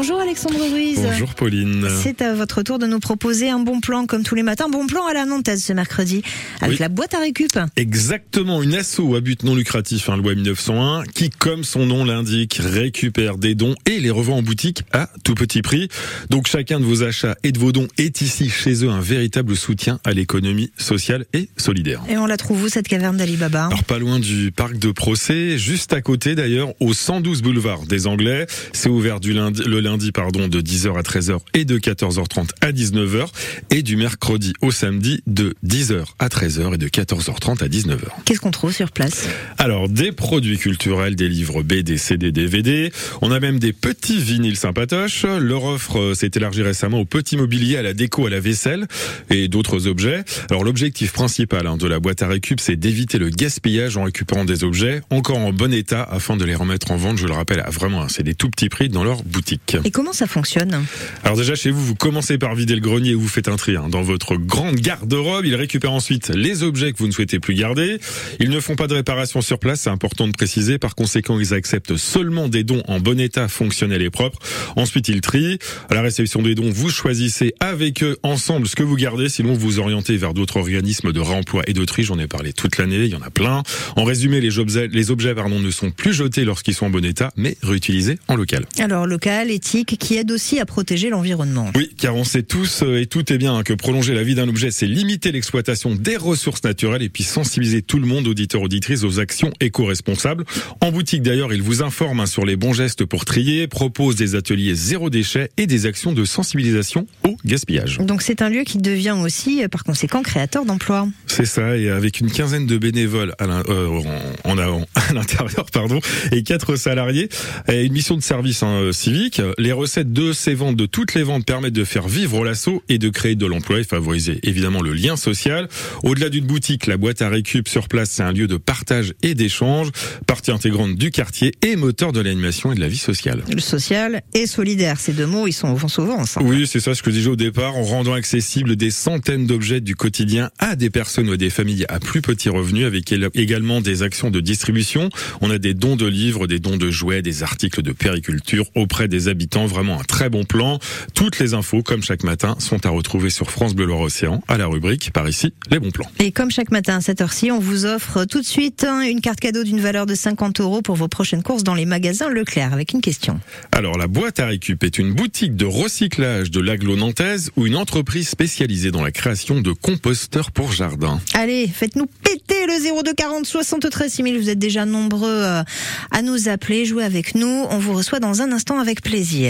Bonjour Alexandre Ruiz. Bonjour Pauline. C'est à votre tour de nous proposer un bon plan comme tous les matins. Bon plan à la Nantaise ce mercredi avec Oui. la boîte à récup. Exactement, une asso à but non lucratif, hein, loi 1901, qui, comme son nom l'indique, récupère des dons et les revend en boutique à tout petit prix. Donc chacun de vos achats et de vos dons est ici chez eux un véritable soutien à l'économie sociale et solidaire. Et on la trouve où cette caverne d'Alibaba Alors pas loin du parc de procès, juste à côté d'ailleurs, au 112 boulevard des Anglais. C'est ouvert du lundi, le lundi pardon, de 10h à 13h et de 14h30 à 19h et du mercredi au samedi de 10h à 13h et de 14h30 à 19h. Qu'est-ce qu'on trouve sur place? Alors des produits culturels, des livres BD, CD, DVD. On a même des petits vinyles sympatoches. Leur offre euh, s'est élargie récemment au petit mobilier, à la déco, à la vaisselle et d'autres objets. Alors l'objectif principal hein, de la boîte à récup, c'est d'éviter le gaspillage en récupérant des objets encore en bon état afin de les remettre en vente. Je le rappelle, à vraiment, hein, c'est des tout petits prix dans leur boutique. Et comment ça fonctionne Alors déjà chez vous, vous commencez par vider le grenier et vous faites un tri hein. dans votre grande garde-robe. Ils récupèrent ensuite les objets que vous ne souhaitez plus garder. Ils ne font pas de réparation sur place, c'est important de préciser. Par conséquent, ils acceptent seulement des dons en bon état, fonctionnels et propres. Ensuite, ils trient. À la réception des dons, vous choisissez avec eux ensemble ce que vous gardez. Sinon, vous vous orientez vers d'autres organismes de réemploi et de tri. J'en ai parlé toute l'année. Il y en a plein. En résumé, les objets, les objets pardon, ne sont plus jetés lorsqu'ils sont en bon état, mais réutilisés en local. Alors local, éthique, qui aide aussi à protéger l'environnement. Oui, car on sait tous euh, et tout est bien hein, que prolonger la vie d'un objet, c'est limiter l'exploitation des ressources naturelles et puis sensibiliser tout le monde, auditeurs, auditrices, aux actions éco-responsables. En boutique d'ailleurs, ils vous informent hein, sur les bons gestes pour trier, proposent des ateliers zéro déchet et des actions de sensibilisation au gaspillage. Donc c'est un lieu qui devient aussi, euh, par conséquent, créateur d'emplois. C'est ça, et avec une quinzaine de bénévoles à euh, en, en avant, à l'intérieur, pardon, et quatre salariés, et une mission de service hein, civique. Les recettes de ces ventes, de toutes les ventes, permettent de faire vivre l'assaut et de créer de l'emploi et favoriser évidemment le lien social. Au-delà d'une boutique, la boîte à récup sur place, c'est un lieu de partage et d'échange, partie intégrante du quartier et moteur de l'animation et de la vie sociale. Le social et solidaire, ces deux mots, ils sont vont souvent ensemble. Oui, c'est ça ce que je disais au départ, en rendant accessible des centaines d'objets du quotidien à des personnes ou à des familles à plus petits revenus, avec également des actions de distribution. On a des dons de livres, des dons de jouets, des articles de périculture auprès des habitants. Vraiment un très bon plan. Toutes les infos, comme chaque matin, sont à retrouver sur France Bleu Loire Océan, à la rubrique Par ici, les bons plans. Et comme chaque matin à cette heure-ci, on vous offre tout de suite hein, une carte cadeau d'une valeur de 50 euros pour vos prochaines courses dans les magasins Leclerc avec une question. Alors, la boîte à récup est une boutique de recyclage de l'agglo nantaise ou une entreprise spécialisée dans la création de composteurs pour jardin. Allez, faites-nous péter le 02 40 73 6000. Vous êtes déjà nombreux euh, à nous appeler, jouer avec nous. On vous reçoit dans un instant avec plaisir.